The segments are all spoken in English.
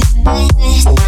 this.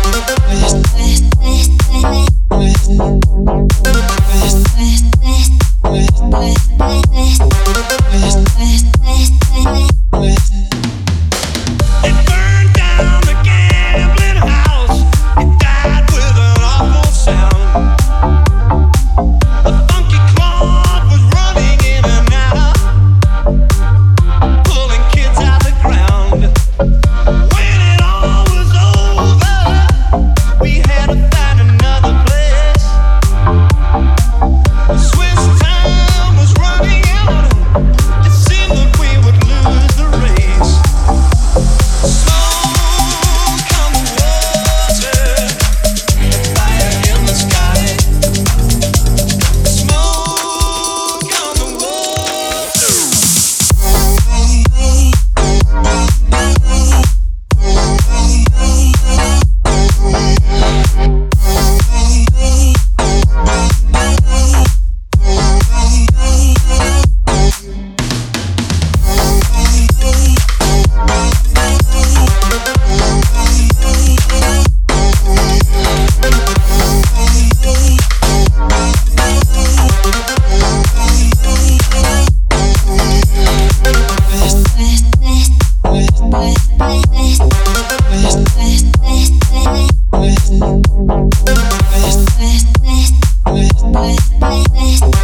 baby.